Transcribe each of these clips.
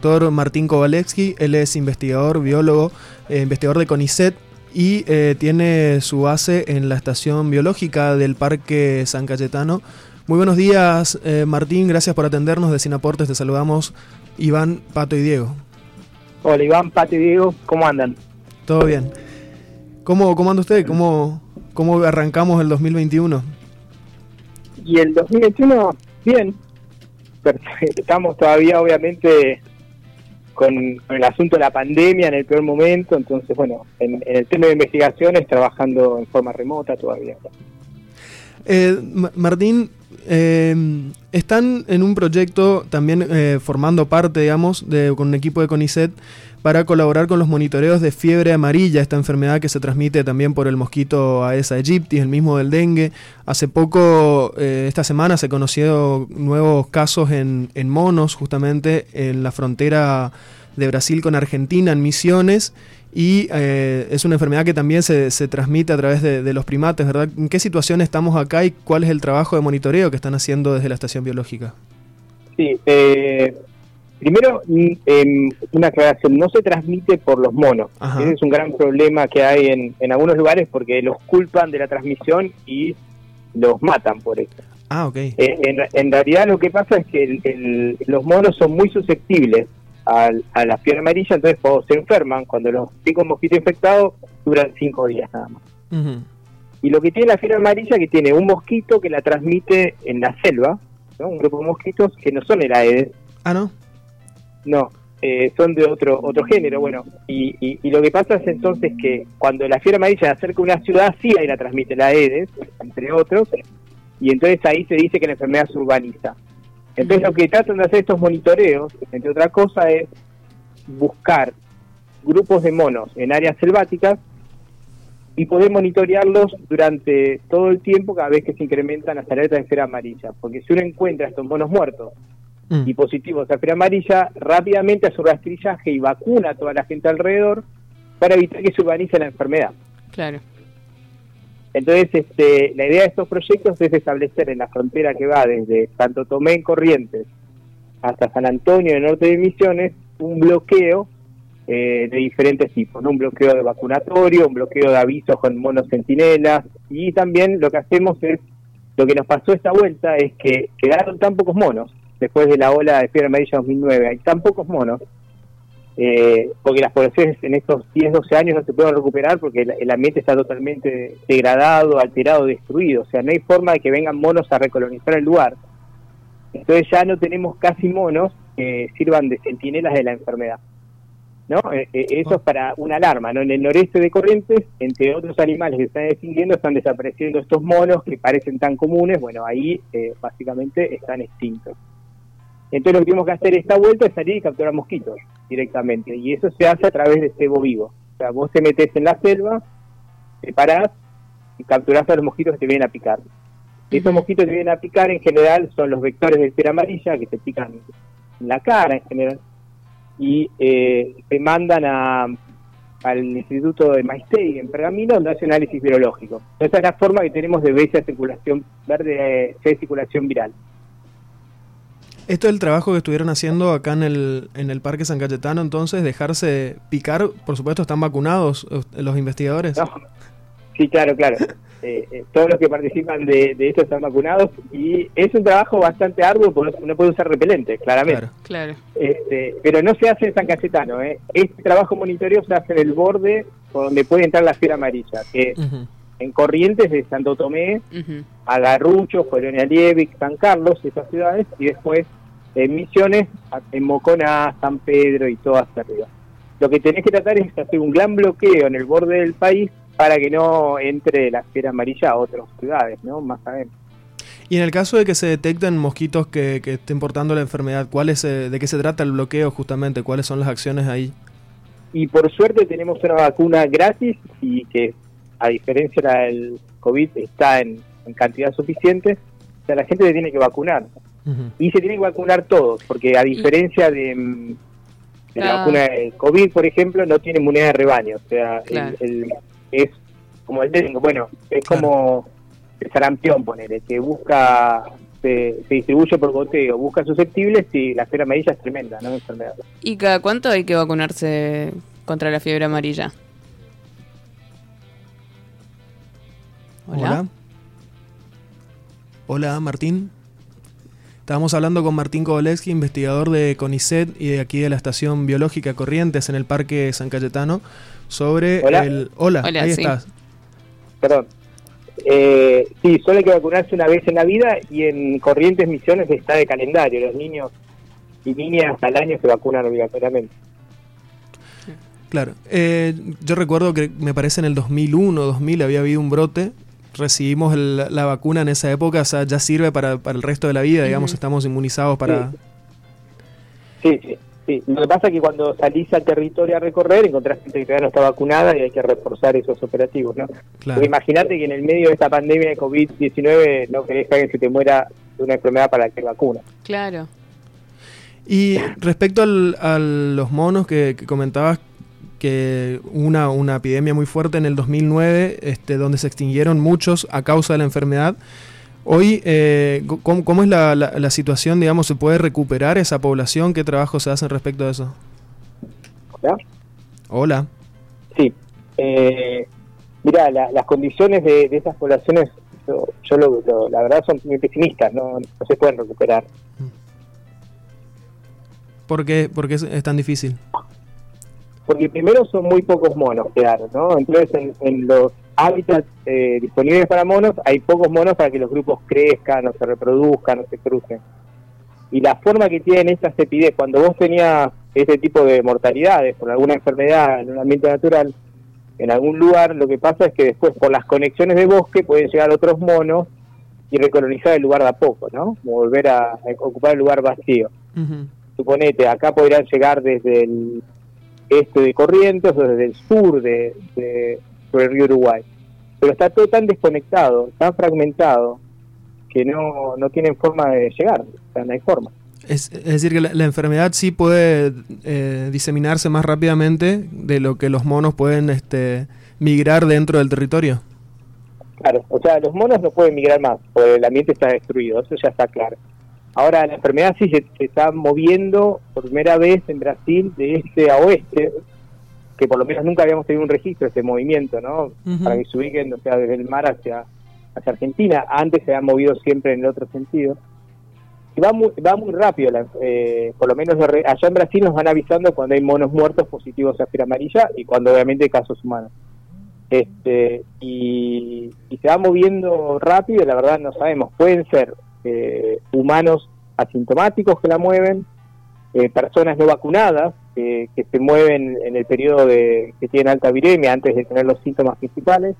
doctor Martín Kowalewski, él es investigador, biólogo, eh, investigador de CONICET y eh, tiene su base en la estación biológica del Parque San Cayetano. Muy buenos días, eh, Martín, gracias por atendernos de Sinaportes, te saludamos Iván, Pato y Diego. Hola Iván, Pato y Diego, ¿cómo andan? Todo bien. ¿Cómo, cómo anda usted? ¿Cómo, ¿Cómo arrancamos el 2021? Y el 2021, bien. Estamos todavía, obviamente, con, el asunto de la pandemia en el peor momento. Entonces, bueno, en, el tema de investigaciones, trabajando en forma remota todavía. Eh, Martín, eh, están en un proyecto también eh, formando parte, digamos, de, con un equipo de CONICET para colaborar con los monitoreos de fiebre amarilla, esta enfermedad que se transmite también por el mosquito Aedes aegypti, el mismo del dengue. Hace poco, eh, esta semana, se conocieron nuevos casos en, en monos, justamente en la frontera de Brasil con Argentina, en Misiones, y eh, es una enfermedad que también se, transmite a través de, de, los primates, ¿verdad? ¿En qué situación estamos acá y cuál es el trabajo de monitoreo que están haciendo desde la estación biológica? Sí, eh, Primero, eh, una aclaración, no se transmite por los monos. Ese es un gran problema que hay en, en, algunos lugares porque los culpan de la transmisión y los matan por eso. Ah, ok. Eh, en, en, realidad lo que pasa es que el, los monos son muy susceptibles a, a, la fiebre amarilla, entonces cuando se enferman, cuando los pica un mosquito infectado, duran cinco días nada más. Y lo que tiene la fiebre amarilla es que tiene un mosquito que la transmite en la selva, ¿no? un grupo de mosquitos que no son el Aedes. Ah, ¿no? No, eh, son de otro otro género, bueno, y, y, lo que pasa es entonces que cuando la fiebre amarilla se acerca una ciudad, sí ahí la transmite la EDES, entre otros, y entonces ahí se dice que la enfermedad se urbaniza. Entonces lo que tratan de hacer estos monitoreos, entre otras cosas, es buscar grupos de monos en áreas selváticas y poder monitorearlos durante todo el tiempo cada vez que se incrementan las alertas de esfera amarilla. Porque si uno encuentra estos monos muertos mm. y positivos a fiebre amarilla, rápidamente hace un rastrillaje y vacuna a toda la gente alrededor para evitar que se urbanice la enfermedad. Claro. Entonces, este, la idea de estos proyectos es establecer en la frontera que va desde Santo Tomé en Corrientes hasta San Antonio en norte de Misiones un bloqueo eh, de diferentes tipos, ¿no? un bloqueo de vacunatorio, un bloqueo de avisos con monos centinelas y también lo que hacemos es, lo que nos pasó esta vuelta es que quedaron tan pocos monos después de la ola de fiebre amarilla 2009, hay tan pocos monos, eh, porque las poblaciones en estos 10, 12 años no se pueden recuperar porque el, ambiente está totalmente degradado, alterado, destruido, o sea, no hay forma de que vengan monos a recolonizar el lugar. Entonces ya no tenemos casi monos que sirvan de centinelas de la enfermedad. ¿no? Eh, eh, eso es para una alarma, ¿no? En el noreste de Corrientes, entre otros animales que están extinguiendo, están desapareciendo estos monos que parecen tan comunes, bueno, ahí básicamente están extintos. Entonces lo que tenemos que hacer esta vuelta es salir y capturar mosquitos directamente. Y eso se hace a través de cebo vivo. O sea, vos te metes en la selva, te parás y capturás a los mosquitos que te vienen a picar. Y esos mosquitos que te vienen a picar en general son los vectores de cera amarilla que te pican en la cara en general. Y eh, te mandan a, al Instituto de Maestey en Pergamino donde hace análisis virológico. Esa es la forma que tenemos de ver esa circulación verde, de circulación viral. Esto es el trabajo que estuvieron haciendo acá en el, en el Parque San Cayetano, entonces, dejarse picar, por supuesto, ¿están vacunados los investigadores? Sí, claro, claro. Eh, eh, todos los que participan de, esto están vacunados y es un trabajo bastante arduo porque no puede usar repelente, claramente. Claro, Este, pero no se hace en San Cayetano. ¿eh? Este trabajo monitoreo se hace en el borde donde puede entrar la fiera amarilla, que en Corrientes de Santo Tomé, uh Agarrucho, Colonia Lievic, San Carlos, esas ciudades, y después en Misiones, en Mocona, San Pedro y todo hasta arriba. Lo que tenés que tratar es hacer un gran bloqueo en el borde del país para que no entre la esfera amarilla a otras ciudades, ¿no? Más adentro. Y en el caso de que se detecten mosquitos que, que estén portando la enfermedad, ¿cuál es, eh, ¿de qué se trata el bloqueo justamente? ¿Cuáles son las acciones ahí? Y por suerte tenemos una vacuna gratis y que a diferencia del COVID está en, en cantidad suficiente, o sea, la gente se tiene que vacunar. Y se tienen que vacunar todos, porque a diferencia de, mm, la vacuna del COVID, por ejemplo, no tiene inmunidad de rebaño. O sea, es como el dengue, bueno, es como el sarampión, ponele, que busca se, distribuye por goteo, busca susceptibles y la fiebre amarilla es tremenda, ¿no? Enfermedad. ¿Y cada cuánto hay que vacunarse contra la fiebre amarilla? Hola. Hola, Martín. Estábamos hablando con Martín Kovalevsky, investigador de CONICET y de aquí de la Estación Biológica Corrientes en el Parque San Cayetano, sobre el... Hola, ahí estás. Perdón. Eh, sí, solo hay que vacunarse una vez en la vida y en Corrientes Misiones está de calendario. Los niños y niñas al año se vacunan obligatoriamente. Claro. Eh, yo recuerdo que me parece en el 2001, 2000 había habido un brote. Recibimos la vacuna en esa época, o sea, ya sirve para, para el resto de la vida, digamos, estamos inmunizados para... Sí, sí. Sí, lo que pasa es que cuando salís al territorio a recorrer encontrás gente que todavía no está vacunada y hay que reforzar esos operativos, ¿no? Imagínate que en el medio de esta pandemia de COVID-19 no querés que alguien se te muera de una enfermedad para la que vacuna. Claro. Y respecto a los monos que, comentabas, que una, una epidemia muy fuerte en el 2009, este, donde se extinguieron muchos a causa de la enfermedad. Hoy, eh, ¿cómo, es la, la, situación, digamos, se puede recuperar esa población? ¿Qué trabajo se hacen respecto a eso? Hola. Hola. Sí. Eh, mira, las condiciones de, esas poblaciones, yo, lo, la verdad son muy pesimistas, no, se pueden recuperar. ¿Por qué, ¿Por qué es tan difícil? Porque primero son muy pocos monos, claro, ¿no? Entonces en, en los hábitats eh, disponibles para monos, hay pocos monos para que los grupos crezcan, o se reproduzcan, o se crucen. Y la forma que tienen estas epidemias, cuando vos tenías ese tipo de mortalidades por alguna enfermedad en un ambiente natural, en algún lugar, lo que pasa es que después por las conexiones de bosque pueden llegar otros monos y recolonizar el lugar de a poco, ¿no? Volver a, ocupar el lugar vacío. Suponete, acá podrían llegar desde el este de Corrientes o desde el sur de, por el río Uruguay. Pero está todo tan desconectado, tan fragmentado, que no, no tienen forma de llegar, o sea, no hay forma. Es, decir, que la, enfermedad sí puede eh, diseminarse más rápidamente de lo que los monos pueden este, migrar dentro del territorio. Claro, o sea, los monos no pueden migrar más, porque el ambiente está destruido, eso ya está claro. Ahora, la enfermedad sí se, se está moviendo por primera vez en Brasil de este a oeste, que por lo menos nunca habíamos tenido un registro de este movimiento, ¿no? Para que se ubiquen, o sea, desde el mar hacia, hacia Argentina. Antes se ha movido siempre en el otro sentido. Y va muy, va muy rápido, eh, por lo menos allá en Brasil nos van avisando cuando hay monos muertos positivos a fiebre amarilla y cuando obviamente hay casos humanos. Este, y, se va moviendo rápido, la verdad no sabemos, pueden ser eh, humanos asintomáticos que la mueven, eh, personas no vacunadas que se mueven en el periodo de que tienen alta viremia antes de tener los síntomas principales,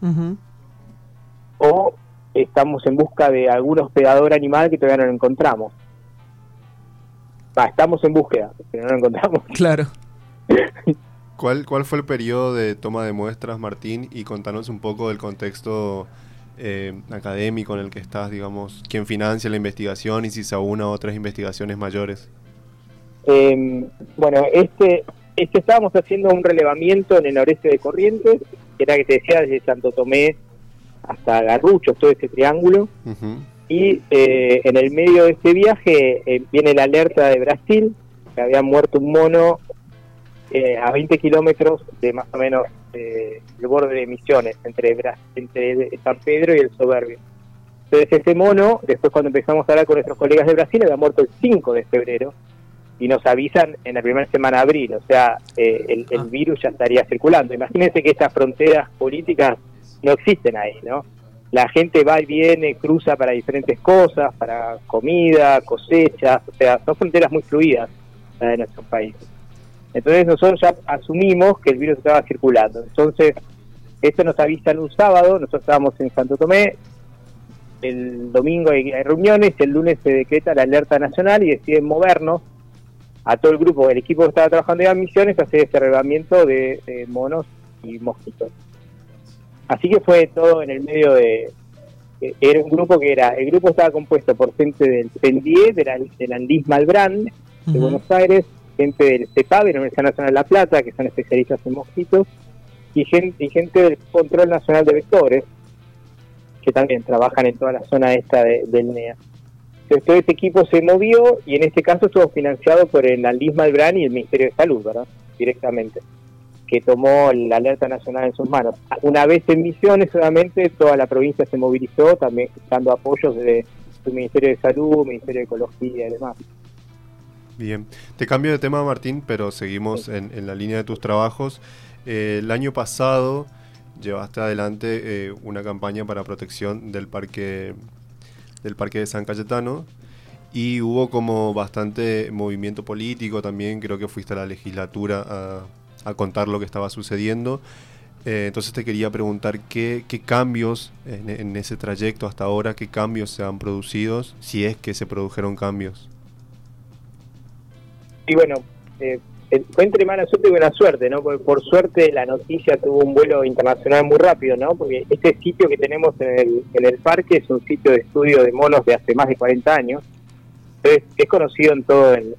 o estamos en busca de algún hospedador animal que todavía no lo encontramos. estamos en búsqueda, pero no lo encontramos. Claro. ¿Cuál, ¿Cuál fue el periodo de toma de muestras, Martín? Y contanos un poco del contexto eh, académico en el que estás, digamos, quién financia la investigación y si se aúna a otras investigaciones mayores. Eh, bueno, este, este estábamos haciendo un relevamiento en el noreste de Corrientes, que era que te decía desde Santo Tomé hasta Garrucho, todo ese triángulo. Y eh, en el medio de este viaje eh, viene la alerta de Brasil, que había muerto un mono eh, a 20 kilómetros de más o menos el borde de Misiones, entre, entre San Pedro y el Soberbio. Entonces ese mono, después cuando empezamos a hablar con nuestros colegas de Brasil, había muerto el 5 de febrero y nos avisan en la primera semana de abril, o sea, eh, el, ah. virus ya estaría circulando. Imagínense que estas fronteras políticas no existen ahí, ¿no? La gente va y viene, cruza para diferentes cosas, para comida, cosechas, o sea, son fronteras muy fluidas de nuestro país. Entonces nosotros ya asumimos que el virus estaba circulando. Entonces, esto nos avisan un sábado, nosotros estábamos en Santo Tomé, el domingo hay, hay reuniones, el lunes se decreta la alerta nacional y deciden movernos a todo el grupo, el equipo que estaba trabajando en misiones, hacer este relevamiento de, monos y mosquitos. Así que fue todo en el medio de, era un grupo que era, el grupo estaba compuesto por gente del CENDIE, del, Andis Malbrand, de Buenos Aires, gente del CEPAB, de la Universidad Nacional de La Plata, que son especialistas en mosquitos, y gente, y gente del Control Nacional de Vectores, que también trabajan en toda la zona esta del NEA. todo ese equipo se movió y en este caso estuvo financiado por el Alisma Malbrán y el Ministerio de Salud, ¿verdad? Directamente, que tomó la alerta nacional en sus manos. Una vez en Misiones, solamente toda la provincia se movilizó, también dando apoyos de su Ministerio de Salud, Ministerio de Ecología y demás. Bien, te cambio de tema Martín, pero seguimos en, la línea de tus trabajos. Eh, el año pasado llevaste adelante eh, una campaña para protección del parque, del parque de San Cayetano y hubo como bastante movimiento político también, creo que fuiste a la legislatura a, contar lo que estaba sucediendo. Eh, entonces te quería preguntar qué, cambios en, en, ese trayecto hasta ahora, qué cambios se han producido, si es que se produjeron cambios. Y bueno, eh, fue entre mala suerte y buena suerte, ¿no? Porque por suerte la noticia tuvo un vuelo internacional muy rápido, ¿no? Porque este sitio que tenemos en el, en el parque es un sitio de estudio de monos de hace más de 40 años. Entonces, es conocido en todo el,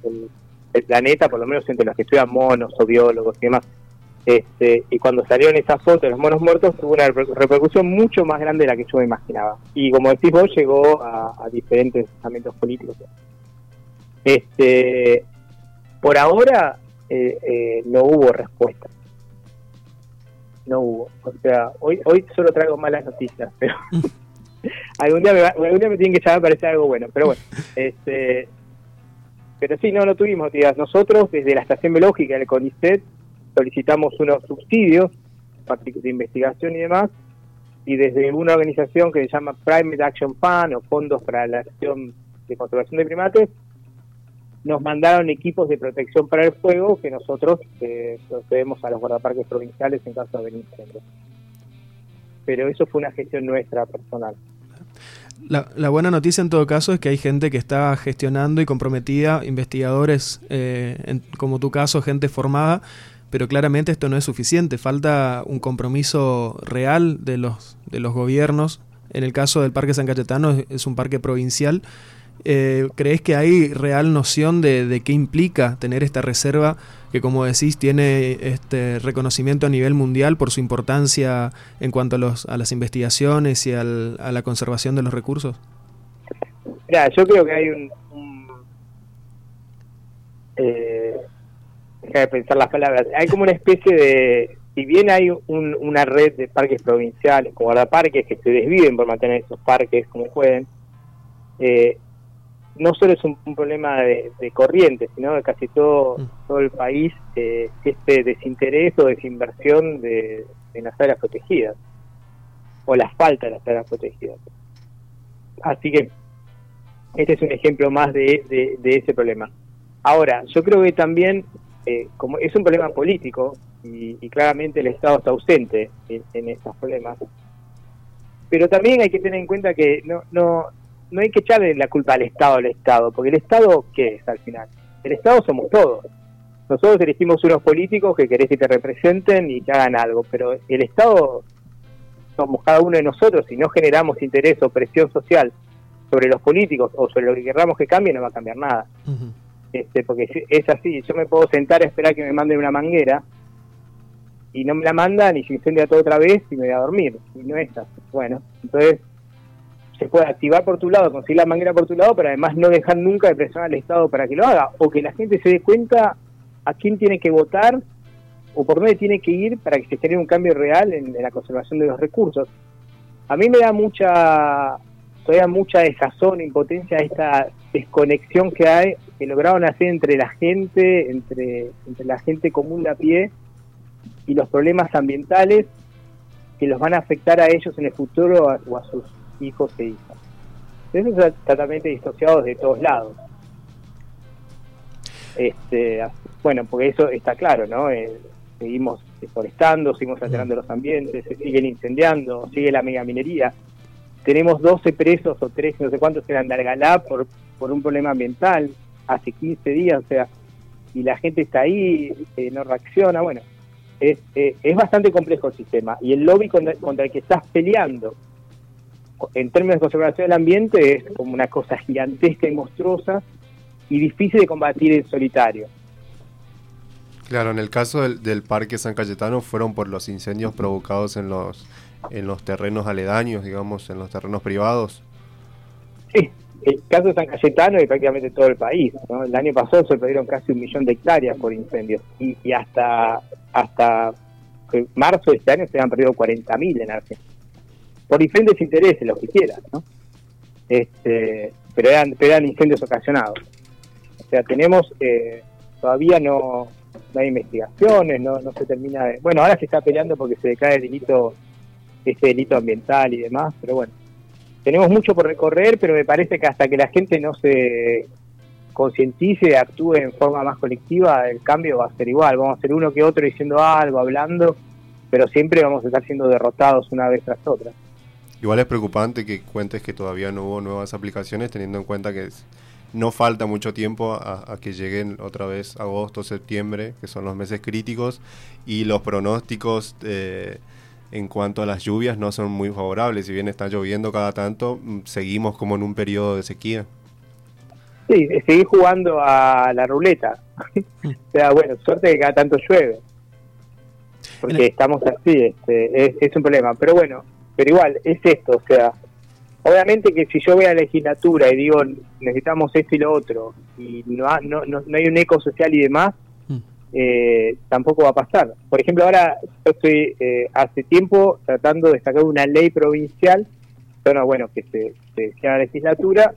planeta, por lo menos entre los que estudian monos o biólogos y demás. Este, y cuando salieron esas fotos de los monos muertos, tuvo una repercusión mucho más grande de la que yo me imaginaba. Y como decís vos, llegó a diferentes estamentos políticos. Este, por ahora eh, eh, no hubo respuesta. No hubo. O sea, hoy hoy solo traigo malas noticias, pero algún día me algún día me tienen que llamar para decir algo bueno. Pero bueno, este, pero sí, no, no tuvimos noticias. Nosotros, desde la Estación Biológica del CONICET, solicitamos unos subsidios de investigación y demás, y desde una organización que se llama Primate Action Fund o Fondos para la Acción de Conservación de Primates, nos mandaron equipos de protección para el fuego que nosotros eh, procedemos a los guardaparques provinciales en caso de venir Pero eso fue una gestión nuestra personal. La, buena noticia en todo caso es que hay gente que está gestionando y comprometida, investigadores eh, como tu caso, gente formada, pero claramente esto no es suficiente, falta un compromiso real de los, de los gobiernos. En el caso del Parque San Cayetano es un parque provincial eh, ¿Crees que hay real noción de, qué implica tener esta reserva que, como decís, tiene este reconocimiento a nivel mundial por su importancia en cuanto a, los, a las investigaciones y a la conservación de los recursos? Mira, yo creo que hay un... eh, deja de pensar las palabras. Hay como una especie de... Si bien hay una red de parques provinciales, como guardaparques, que se desviven por mantener esos parques como pueden, eh, no solo es un, problema de, corriente, sino de casi todo, mm. todo el país, eh, este desinterés o desinversión de, las áreas protegidas, o la falta de las áreas protegidas. Así que este es un ejemplo más de, ese problema. Ahora, yo creo que también, eh, como es un problema político, y, claramente el Estado está ausente en, en estos problemas, pero también hay que tener en cuenta que no, no no hay que echarle la culpa al Estado al Estado, porque el Estado, ¿qué es al final? El Estado somos todos. Nosotros elegimos unos políticos que querés que te representen y que hagan algo, pero el Estado somos cada uno de nosotros. Si no generamos interés o presión social sobre los políticos o sobre lo que querramos que cambie, no va a cambiar nada. este, porque es así, yo me puedo sentar a esperar que me manden una manguera y no me la mandan y se incendia todo otra vez y me voy a dormir. Y no es así. Bueno, entonces se puede activar por tu lado, conseguir la manguera por tu lado, pero además no dejar nunca de presionar al Estado para que lo haga, o que la gente se dé cuenta a quién tiene que votar o por dónde tiene que ir para que se genere un cambio real en, la conservación de los recursos. A mí me da mucha, todavía mucha desazón, impotencia esta desconexión que hay, que lograron hacer entre la gente, entre, entre la gente común de a pie y los problemas ambientales que los van a afectar a ellos en el futuro o a sus hijos e hijas. Eso es totalmente disociado de todos lados. Este, bueno, porque eso está claro, ¿no? Eh, seguimos deforestando, seguimos alterando los ambientes, se siguen incendiando, sigue la megaminería. Tenemos 12 presos o 13, no sé cuántos eran de Argalá por, por un problema ambiental hace 15 días, o sea, y la gente está ahí, eh, no reacciona, bueno, es, eh, es bastante complejo el sistema. Y el lobby contra el que estás peleando en términos de conservación del ambiente es como una cosa gigantesca y monstruosa y difícil de combatir en solitario. Claro, en el caso del, Parque San Cayetano fueron por los incendios provocados en los, en los terrenos aledaños, digamos, en los terrenos privados. Sí, el caso de San Cayetano y prácticamente todo el país. ¿no? El año pasado se perdieron casi un millón de hectáreas por incendios y, y hasta hasta marzo de este año se han perdido 40.000 en Argentina. Por diferentes intereses, los que quieran, ¿no? Este, pero eran, pero eran incendios ocasionados. O sea, tenemos, eh, todavía no, no hay investigaciones, no, no se termina de... Bueno, ahora se está peleando porque se decae el delito, este delito ambiental y demás, pero bueno, tenemos mucho por recorrer, pero me parece que hasta que la gente no se concientice actúe en forma más colectiva, el cambio va a ser igual. Vamos a ser uno que otro diciendo algo, hablando, pero siempre vamos a estar siendo derrotados una vez tras otra. Igual es preocupante que cuentes que todavía no hubo nuevas aplicaciones, teniendo en cuenta que no falta mucho tiempo a, a, que lleguen otra vez agosto, septiembre, que son los meses críticos, y los pronósticos eh, en cuanto a las lluvias no son muy favorables. Si bien está lloviendo cada tanto, mm, seguimos como en un periodo de sequía. Sí, seguir jugando a la ruleta. o sea, bueno, suerte que cada tanto llueve. Porque estamos así, este, es, es un problema. Pero bueno, pero igual, es esto, o sea, obviamente que si yo voy a la legislatura y digo necesitamos esto y lo otro, y no, no, no, no hay un eco social y demás, eh, tampoco va a pasar. Por ejemplo, ahora yo estoy eh, hace tiempo tratando de sacar una ley provincial, bueno, bueno que se, se sea la legislatura,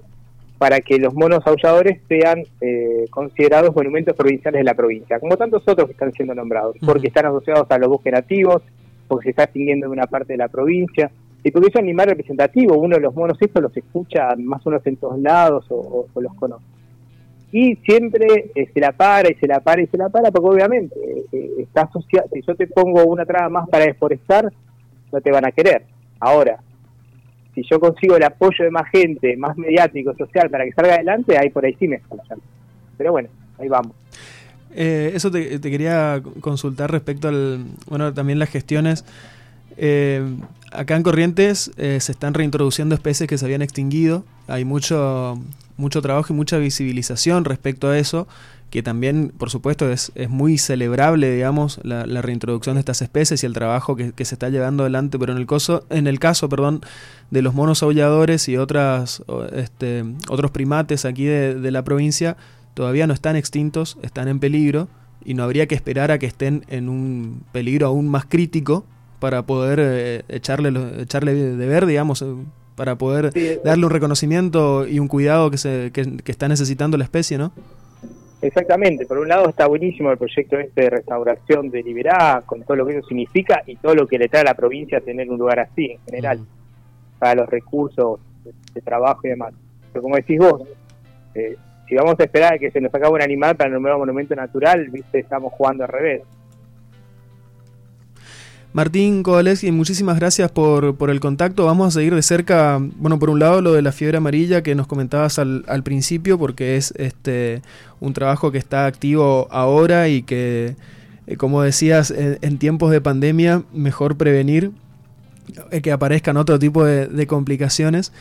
para que los monos aulladores sean eh, considerados monumentos provinciales de la provincia, como tantos otros que están siendo nombrados, porque están asociados a los bosques nativos, porque se está extinguiendo en una parte de la provincia, y porque es un animal representativo, uno de los monos estos los escucha más o menos en todos lados o, los conoce y siempre eh, se la para y se la para y se la para porque obviamente eh, está asociado, si yo te pongo una traba más para deforestar, no te van a querer. Ahora, si yo consigo el apoyo de más gente, más mediático, social, para que salga adelante, ahí por ahí sí me escuchan. Pero bueno, ahí vamos. Eh, eso te, quería consultar respecto al, bueno, también las gestiones. Eh, acá en Corrientes eh, se están reintroduciendo especies que se habían extinguido. Hay mucho, mucho trabajo y mucha visibilización respecto a eso, que también, por supuesto, es, es muy celebrable, digamos, la, la, reintroducción de estas especies y el trabajo que, que, se está llevando adelante, pero en el, coso, en el caso perdón, de los monos aulladores y otras, este, otros primates aquí de, de la provincia, todavía no están extintos, están en peligro y no habría que esperar a que estén en un peligro aún más crítico para poder eh, echarle, echarle de ver, digamos, eh, para poder sí, darle un reconocimiento y un cuidado que, se, que, que, está necesitando la especie, ¿no? Exactamente, por un lado está buenísimo el proyecto este de restauración de Liberá, con todo lo que eso significa y todo lo que le trae a la provincia tener un lugar así en general, para los recursos de, de, trabajo y demás. Pero como decís vos, eh, si vamos a esperar a que se nos acabe un animal para nombrar un monumento natural, viste, estamos jugando al revés. Martín Kowaleski, muchísimas gracias por, por, el contacto. Vamos a seguir de cerca, bueno, por un lado lo de la fiebre amarilla que nos comentabas al, al principio, porque es este un trabajo que está activo ahora y que, eh, como decías, en, en, tiempos de pandemia, mejor prevenir eh, que aparezcan otro tipo de complicaciones.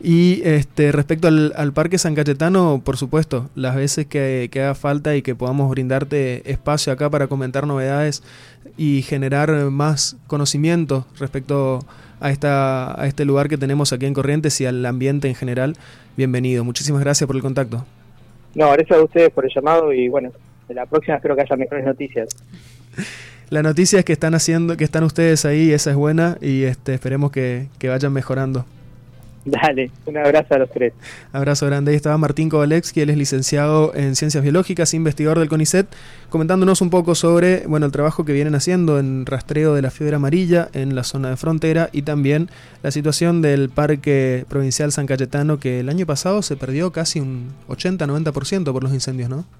Y este, respecto al, al, Parque San Cayetano, por supuesto, las veces que, que, haga falta y que podamos brindarte espacio acá para comentar novedades y generar más conocimiento respecto a, esta, a este lugar que tenemos aquí en Corrientes y al ambiente en general, bienvenido. Muchísimas gracias por el contacto. No, gracias a ustedes por el llamado y bueno, de la próxima espero que haya mejores noticias. La noticia es que están haciendo, que están ustedes ahí, esa es buena y este, esperemos que, que vayan mejorando. Dale, un abrazo a los tres. Abrazo grande. Ahí estaba Martín Kovalevsky, él es licenciado en Ciencias Biológicas, investigador del CONICET, comentándonos un poco sobre bueno, el trabajo que vienen haciendo en rastreo de la fiebre amarilla en la zona de frontera y también la situación del Parque Provincial San Cayetano, que el año pasado se perdió casi un 80-90% por los incendios, ¿no?